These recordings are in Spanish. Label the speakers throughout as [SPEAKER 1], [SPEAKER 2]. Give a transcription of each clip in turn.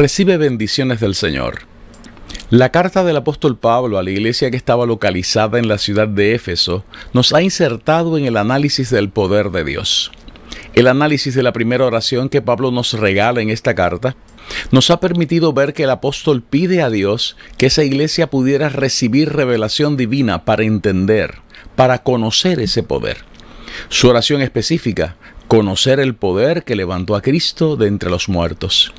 [SPEAKER 1] Recibe bendiciones del Señor. La carta del apóstol Pablo a la iglesia que estaba localizada en la ciudad de Éfeso nos ha insertado en el análisis del poder de Dios. El análisis de la primera oración que Pablo nos regala en esta carta nos ha permitido ver que el apóstol pide a Dios que esa iglesia pudiera recibir revelación divina para entender, para conocer ese poder. Su oración específica, conocer el poder que levantó a Cristo de entre los muertos.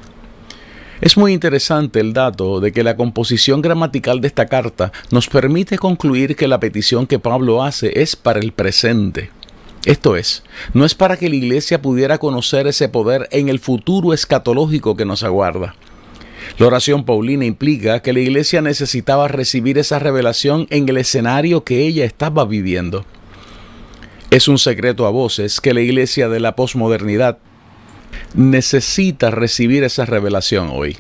[SPEAKER 1] Es muy interesante el dato de que la composición gramatical de esta carta nos permite concluir que la petición que Pablo hace es para el presente. Esto es, no es para que la iglesia pudiera conocer ese poder en el futuro escatológico que nos aguarda. La oración paulina implica que la iglesia necesitaba recibir esa revelación en el escenario que ella estaba viviendo. Es un secreto a voces que la iglesia de la posmodernidad necesita recibir esa revelación hoy.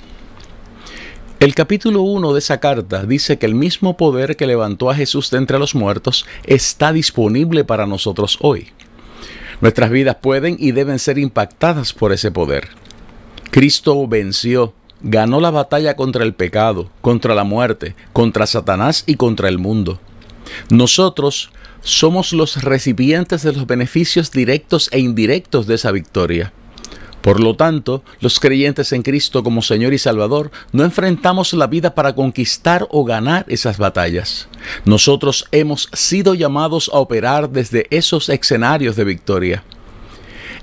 [SPEAKER 1] El capítulo 1 de esa carta dice que el mismo poder que levantó a Jesús de entre los muertos está disponible para nosotros hoy. Nuestras vidas pueden y deben ser impactadas por ese poder. Cristo venció, ganó la batalla contra el pecado, contra la muerte, contra Satanás y contra el mundo. Nosotros somos los recipientes de los beneficios directos e indirectos de esa victoria. Por lo tanto, los creyentes en Cristo como Señor y Salvador no enfrentamos la vida para conquistar o ganar esas batallas. Nosotros hemos sido llamados a operar desde esos escenarios de victoria.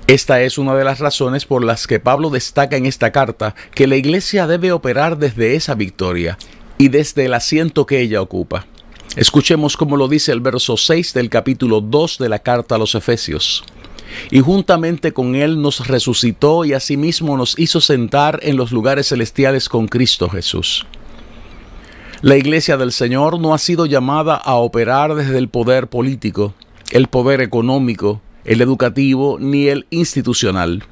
[SPEAKER 1] Esta es una de las razones por las que Pablo destaca en esta carta que la iglesia debe operar desde esa victoria y desde el asiento que ella ocupa. Escuchemos cómo lo dice el verso 6 del capítulo 2 de la carta a los Efesios y juntamente con Él nos resucitó y asimismo nos hizo sentar en los lugares celestiales con Cristo Jesús. La iglesia del Señor no ha sido llamada a operar desde el poder político, el poder económico, el educativo ni el institucional.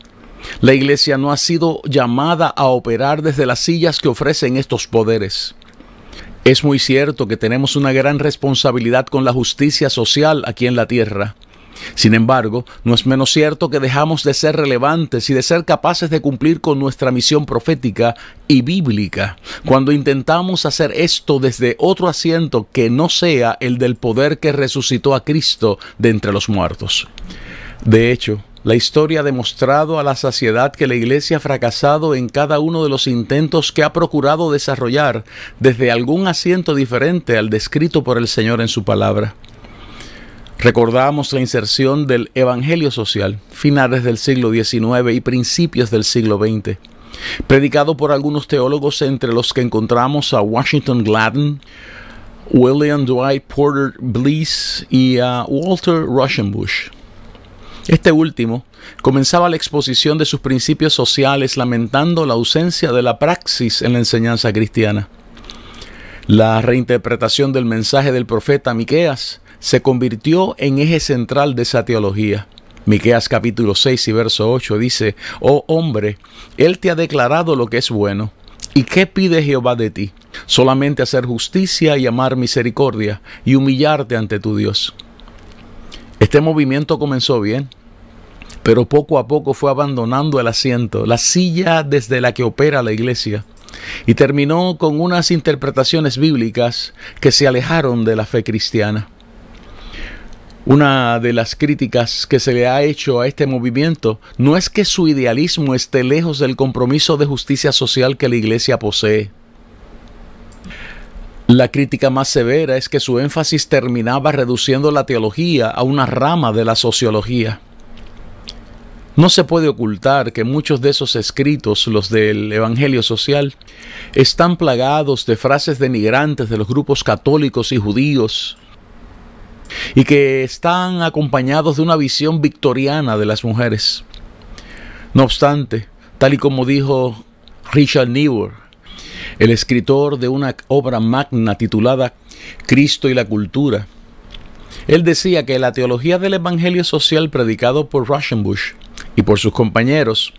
[SPEAKER 1] La iglesia no ha sido llamada a operar desde las sillas que ofrecen estos poderes. Es muy cierto que tenemos una gran responsabilidad con la justicia social aquí en la tierra, sin embargo, no es menos cierto que dejamos de ser relevantes y de ser capaces de cumplir con nuestra misión profética y bíblica cuando intentamos hacer esto desde otro asiento que no sea el del poder que resucitó a Cristo de entre los muertos. De hecho, la historia ha demostrado a la saciedad que la Iglesia ha fracasado en cada uno de los intentos que ha procurado desarrollar desde algún asiento diferente al descrito por el Señor en su palabra. Recordamos la inserción del Evangelio Social, finales del siglo XIX y principios del siglo XX, predicado por algunos teólogos entre los que encontramos a Washington Gladden, William Dwight Porter Bliss y a Walter Russienbush. Este último comenzaba la exposición de sus principios sociales lamentando la ausencia de la praxis en la enseñanza cristiana. La reinterpretación del mensaje del profeta Miqueas se convirtió en eje central de esa teología. Miqueas capítulo 6 y verso 8 dice, Oh hombre, Él te ha declarado lo que es bueno. ¿Y qué pide Jehová de ti? Solamente hacer justicia y amar misericordia y humillarte ante tu Dios. Este movimiento comenzó bien, pero poco a poco fue abandonando el asiento, la silla desde la que opera la iglesia, y terminó con unas interpretaciones bíblicas que se alejaron de la fe cristiana. Una de las críticas que se le ha hecho a este movimiento no es que su idealismo esté lejos del compromiso de justicia social que la Iglesia posee. La crítica más severa es que su énfasis terminaba reduciendo la teología a una rama de la sociología. No se puede ocultar que muchos de esos escritos, los del Evangelio Social, están plagados de frases denigrantes de los grupos católicos y judíos y que están acompañados de una visión victoriana de las mujeres. No obstante, tal y como dijo Richard Niebuhr, el escritor de una obra magna titulada Cristo y la cultura, él decía que la teología del Evangelio social predicado por Rauschenbusch y por sus compañeros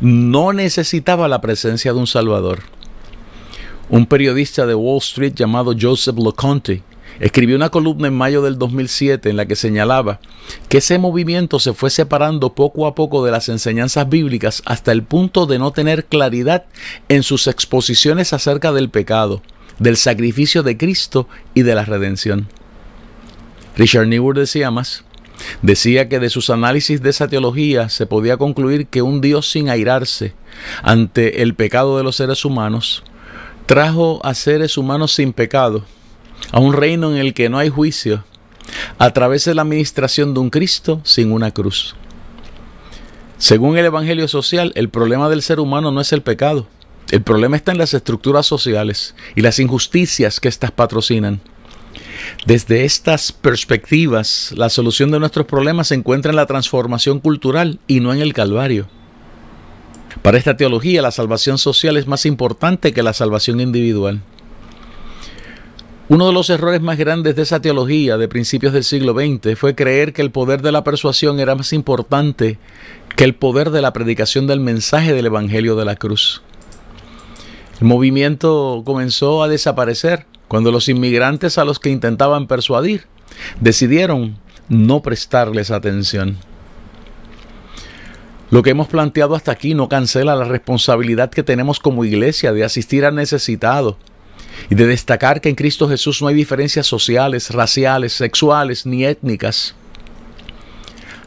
[SPEAKER 1] no necesitaba la presencia de un Salvador. Un periodista de Wall Street llamado Joseph LeConte escribió una columna en mayo del 2007 en la que señalaba que ese movimiento se fue separando poco a poco de las enseñanzas bíblicas hasta el punto de no tener claridad en sus exposiciones acerca del pecado, del sacrificio de Cristo y de la redención. Richard Niebuhr decía más, decía que de sus análisis de esa teología se podía concluir que un Dios sin airarse ante el pecado de los seres humanos trajo a seres humanos sin pecado a un reino en el que no hay juicio a través de la administración de un Cristo sin una cruz. Según el Evangelio social, el problema del ser humano no es el pecado. El problema está en las estructuras sociales y las injusticias que éstas patrocinan. Desde estas perspectivas, la solución de nuestros problemas se encuentra en la transformación cultural y no en el Calvario. Para esta teología, la salvación social es más importante que la salvación individual. Uno de los errores más grandes de esa teología de principios del siglo XX fue creer que el poder de la persuasión era más importante que el poder de la predicación del mensaje del Evangelio de la Cruz. El movimiento comenzó a desaparecer cuando los inmigrantes a los que intentaban persuadir decidieron no prestarles atención. Lo que hemos planteado hasta aquí no cancela la responsabilidad que tenemos como iglesia de asistir al necesitado y de destacar que en Cristo Jesús no hay diferencias sociales, raciales, sexuales ni étnicas.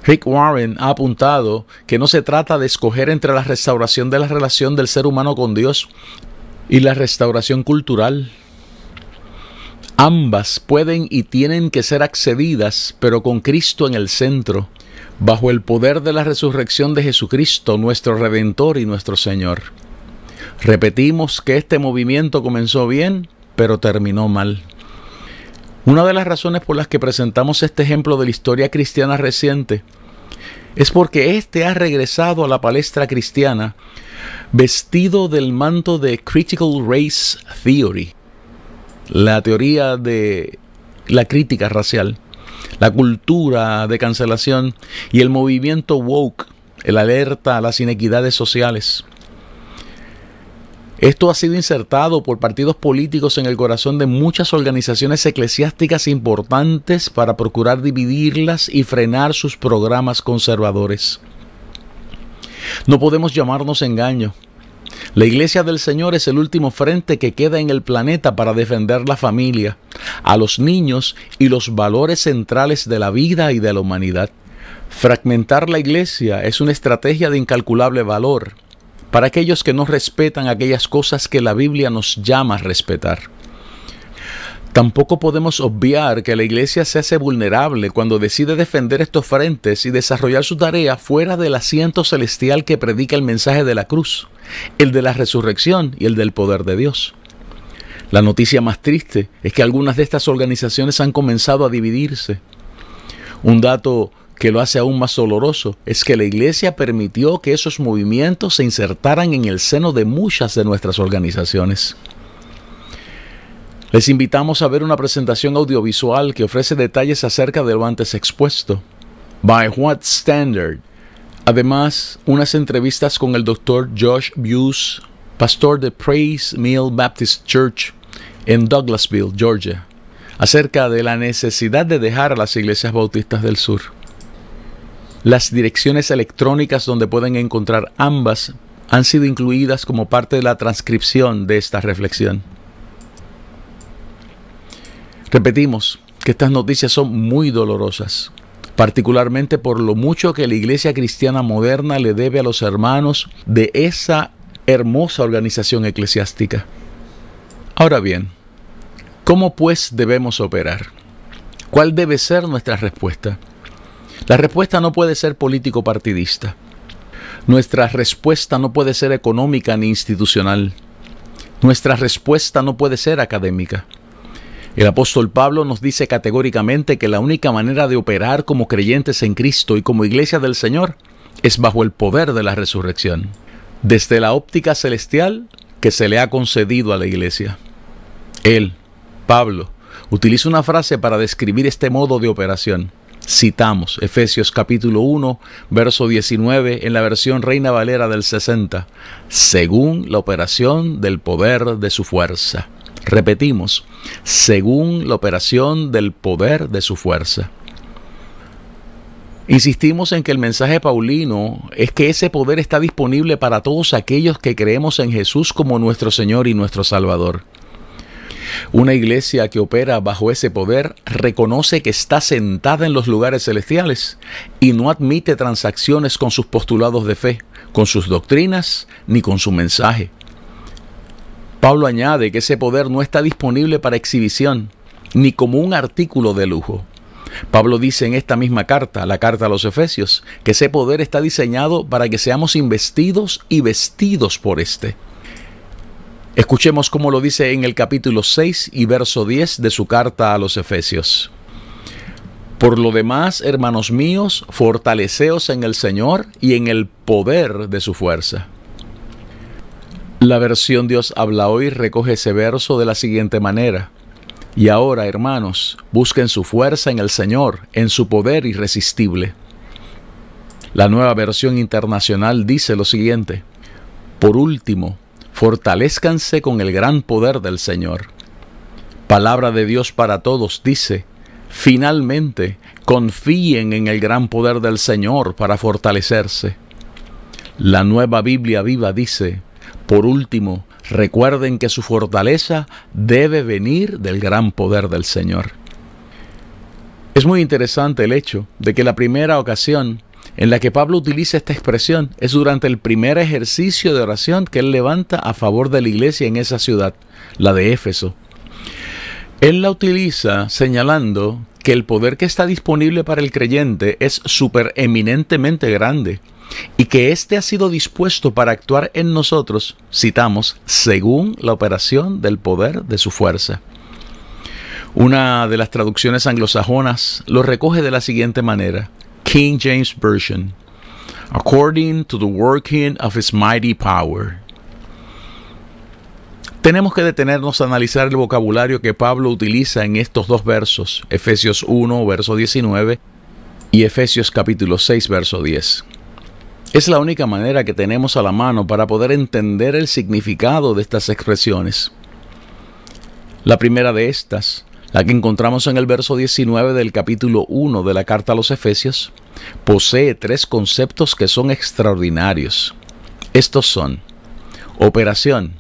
[SPEAKER 1] Rick Warren ha apuntado que no se trata de escoger entre la restauración de la relación del ser humano con Dios y la restauración cultural. Ambas pueden y tienen que ser accedidas, pero con Cristo en el centro, bajo el poder de la resurrección de Jesucristo, nuestro Redentor y nuestro Señor. Repetimos que este movimiento comenzó bien, pero terminó mal. Una de las razones por las que presentamos este ejemplo de la historia cristiana reciente es porque éste ha regresado a la palestra cristiana vestido del manto de Critical Race Theory, la teoría de la crítica racial, la cultura de cancelación y el movimiento woke, el alerta a las inequidades sociales. Esto ha sido insertado por partidos políticos en el corazón de muchas organizaciones eclesiásticas importantes para procurar dividirlas y frenar sus programas conservadores. No podemos llamarnos engaño. La Iglesia del Señor es el último frente que queda en el planeta para defender la familia, a los niños y los valores centrales de la vida y de la humanidad. Fragmentar la Iglesia es una estrategia de incalculable valor para aquellos que no respetan aquellas cosas que la Biblia nos llama a respetar. Tampoco podemos obviar que la iglesia se hace vulnerable cuando decide defender estos frentes y desarrollar su tarea fuera del asiento celestial que predica el mensaje de la cruz, el de la resurrección y el del poder de Dios. La noticia más triste es que algunas de estas organizaciones han comenzado a dividirse. Un dato que lo hace aún más doloroso es que la Iglesia permitió que esos movimientos se insertaran en el seno de muchas de nuestras organizaciones. Les invitamos a ver una presentación audiovisual que ofrece detalles acerca de lo antes expuesto. By What Standard? Además, unas entrevistas con el Dr. Josh Buse, pastor de Praise Mill Baptist Church en Douglasville, Georgia, acerca de la necesidad de dejar a las iglesias bautistas del sur. Las direcciones electrónicas donde pueden encontrar ambas han sido incluidas como parte de la transcripción de esta reflexión. Repetimos que estas noticias son muy dolorosas, particularmente por lo mucho que la iglesia cristiana moderna le debe a los hermanos de esa hermosa organización eclesiástica. Ahora bien, ¿cómo pues debemos operar? ¿Cuál debe ser nuestra respuesta? La respuesta no puede ser político partidista. Nuestra respuesta no puede ser económica ni institucional. Nuestra respuesta no puede ser académica. El apóstol Pablo nos dice categóricamente que la única manera de operar como creyentes en Cristo y como iglesia del Señor es bajo el poder de la resurrección, desde la óptica celestial que se le ha concedido a la iglesia. Él, Pablo, utiliza una frase para describir este modo de operación. Citamos Efesios capítulo 1, verso 19 en la versión Reina Valera del 60, según la operación del poder de su fuerza. Repetimos, según la operación del poder de su fuerza. Insistimos en que el mensaje paulino es que ese poder está disponible para todos aquellos que creemos en Jesús como nuestro Señor y nuestro Salvador. Una iglesia que opera bajo ese poder reconoce que está sentada en los lugares celestiales y no admite transacciones con sus postulados de fe, con sus doctrinas ni con su mensaje. Pablo añade que ese poder no está disponible para exhibición, ni como un artículo de lujo. Pablo dice en esta misma carta, la carta a los Efesios, que ese poder está diseñado para que seamos investidos y vestidos por éste. Escuchemos cómo lo dice en el capítulo 6 y verso 10 de su carta a los Efesios. Por lo demás, hermanos míos, fortaleceos en el Señor y en el poder de su fuerza. La versión Dios habla hoy recoge ese verso de la siguiente manera. Y ahora, hermanos, busquen su fuerza en el Señor, en su poder irresistible. La nueva versión internacional dice lo siguiente. Por último, fortalezcanse con el gran poder del Señor. Palabra de Dios para todos dice, finalmente, confíen en el gran poder del Señor para fortalecerse. La nueva Biblia viva dice, por último, recuerden que su fortaleza debe venir del gran poder del Señor. Es muy interesante el hecho de que la primera ocasión en la que Pablo utiliza esta expresión es durante el primer ejercicio de oración que él levanta a favor de la iglesia en esa ciudad, la de Éfeso. Él la utiliza señalando que el poder que está disponible para el creyente es supereminentemente grande y que éste ha sido dispuesto para actuar en nosotros, citamos, según la operación del poder de su fuerza. Una de las traducciones anglosajonas lo recoge de la siguiente manera, King James Version, according to the working of his mighty power. Tenemos que detenernos a analizar el vocabulario que Pablo utiliza en estos dos versos, Efesios 1, verso 19 y Efesios capítulo 6, verso 10. Es la única manera que tenemos a la mano para poder entender el significado de estas expresiones. La primera de estas, la que encontramos en el verso 19 del capítulo 1 de la carta a los Efesios, posee tres conceptos que son extraordinarios. Estos son operación,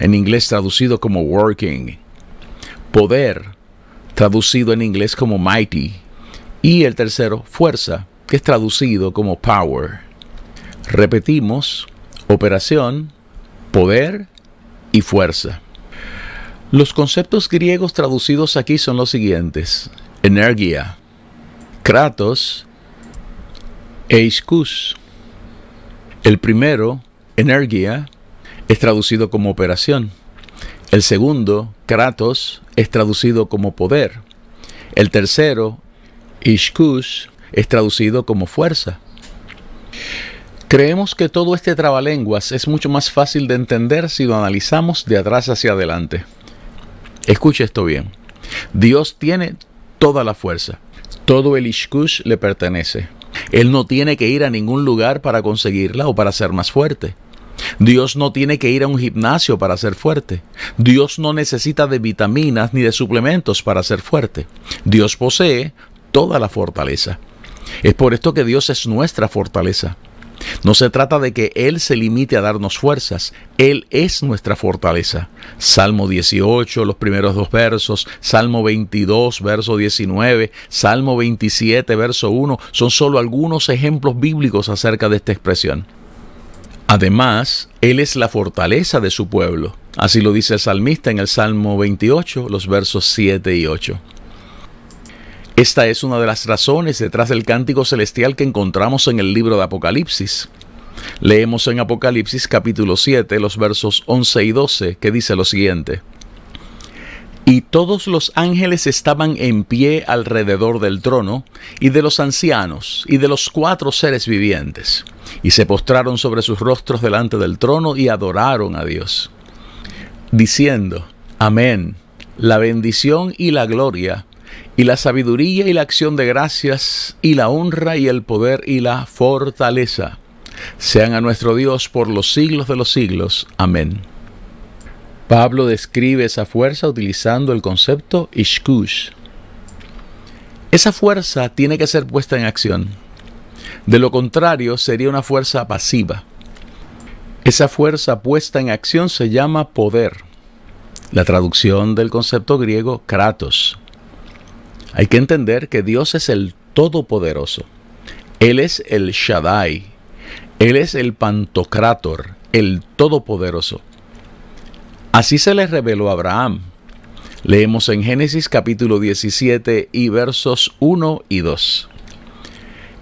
[SPEAKER 1] en inglés traducido como working, poder, traducido en inglés como mighty, y el tercero, fuerza, que es traducido como power. Repetimos, operación, poder y fuerza. Los conceptos griegos traducidos aquí son los siguientes. Energía, kratos, eiskus. El primero, energía, es traducido como operación. El segundo, kratos, es traducido como poder. El tercero, ishkus, es traducido como fuerza. Creemos que todo este trabalenguas es mucho más fácil de entender si lo analizamos de atrás hacia adelante. Escuche esto bien. Dios tiene toda la fuerza. Todo el Ishkush le pertenece. Él no tiene que ir a ningún lugar para conseguirla o para ser más fuerte. Dios no tiene que ir a un gimnasio para ser fuerte. Dios no necesita de vitaminas ni de suplementos para ser fuerte. Dios posee toda la fortaleza. Es por esto que Dios es nuestra fortaleza. No se trata de que Él se limite a darnos fuerzas, Él es nuestra fortaleza. Salmo 18, los primeros dos versos, Salmo 22, verso 19, Salmo 27, verso 1, son solo algunos ejemplos bíblicos acerca de esta expresión. Además, Él es la fortaleza de su pueblo. Así lo dice el salmista en el Salmo 28, los versos 7 y 8. Esta es una de las razones detrás del cántico celestial que encontramos en el libro de Apocalipsis. Leemos en Apocalipsis capítulo 7 los versos 11 y 12 que dice lo siguiente. Y todos los ángeles estaban en pie alrededor del trono, y de los ancianos, y de los cuatro seres vivientes, y se postraron sobre sus rostros delante del trono y adoraron a Dios, diciendo, Amén, la bendición y la gloria, y la sabiduría y la acción de gracias, y la honra y el poder y la fortaleza, sean a nuestro Dios por los siglos de los siglos. Amén. Pablo describe esa fuerza utilizando el concepto ishkush. Esa fuerza tiene que ser puesta en acción. De lo contrario, sería una fuerza pasiva. Esa fuerza puesta en acción se llama poder. La traducción del concepto griego kratos. Hay que entender que Dios es el Todopoderoso. Él es el Shaddai. Él es el Pantocrator, el Todopoderoso. Así se le reveló a Abraham. Leemos en Génesis capítulo 17 y versos 1 y 2.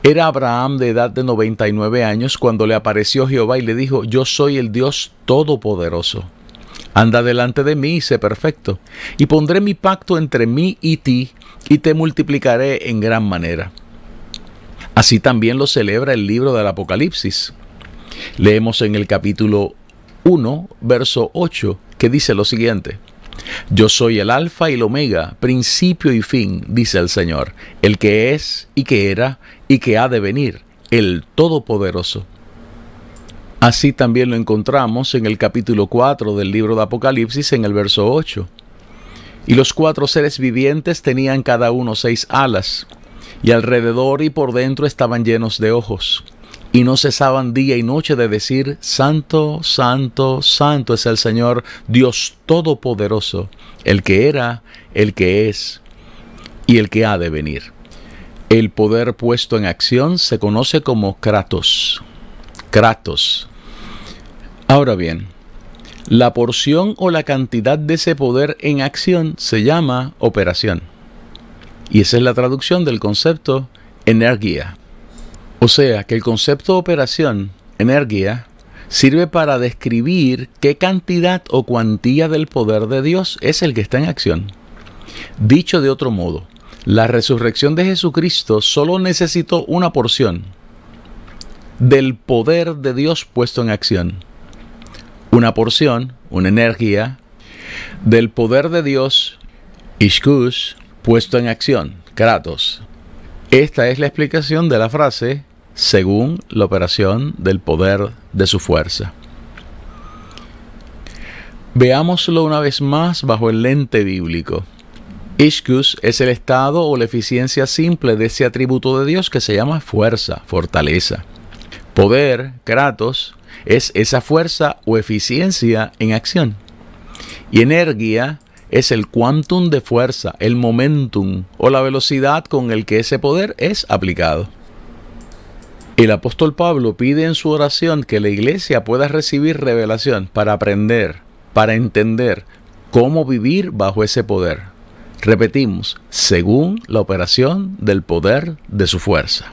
[SPEAKER 1] Era Abraham de edad de 99 años cuando le apareció Jehová y le dijo, yo soy el Dios Todopoderoso. Anda delante de mí y sé perfecto, y pondré mi pacto entre mí y ti, y te multiplicaré en gran manera. Así también lo celebra el libro del Apocalipsis. Leemos en el capítulo 1, verso 8, que dice lo siguiente. Yo soy el alfa y el omega, principio y fin, dice el Señor, el que es y que era y que ha de venir, el Todopoderoso. Así también lo encontramos en el capítulo 4 del libro de Apocalipsis en el verso 8. Y los cuatro seres vivientes tenían cada uno seis alas, y alrededor y por dentro estaban llenos de ojos y no cesaban día y noche de decir, Santo, Santo, Santo es el Señor Dios Todopoderoso, el que era, el que es y el que ha de venir. El poder puesto en acción se conoce como Kratos. Kratos. Ahora bien, la porción o la cantidad de ese poder en acción se llama operación. Y esa es la traducción del concepto energía. O sea que el concepto operación, energía, sirve para describir qué cantidad o cuantía del poder de Dios es el que está en acción. Dicho de otro modo, la resurrección de Jesucristo solo necesitó una porción del poder de Dios puesto en acción. Una porción, una energía, del poder de Dios, Ishkush, puesto en acción, Kratos. Esta es la explicación de la frase según la operación del poder de su fuerza. Veámoslo una vez más bajo el lente bíblico. Ishkus es el estado o la eficiencia simple de ese atributo de Dios que se llama fuerza, fortaleza. Poder, Kratos, es esa fuerza o eficiencia en acción. Y energía es el quantum de fuerza, el momentum o la velocidad con el que ese poder es aplicado. El apóstol Pablo pide en su oración que la iglesia pueda recibir revelación para aprender, para entender cómo vivir bajo ese poder. Repetimos, según la operación del poder de su fuerza.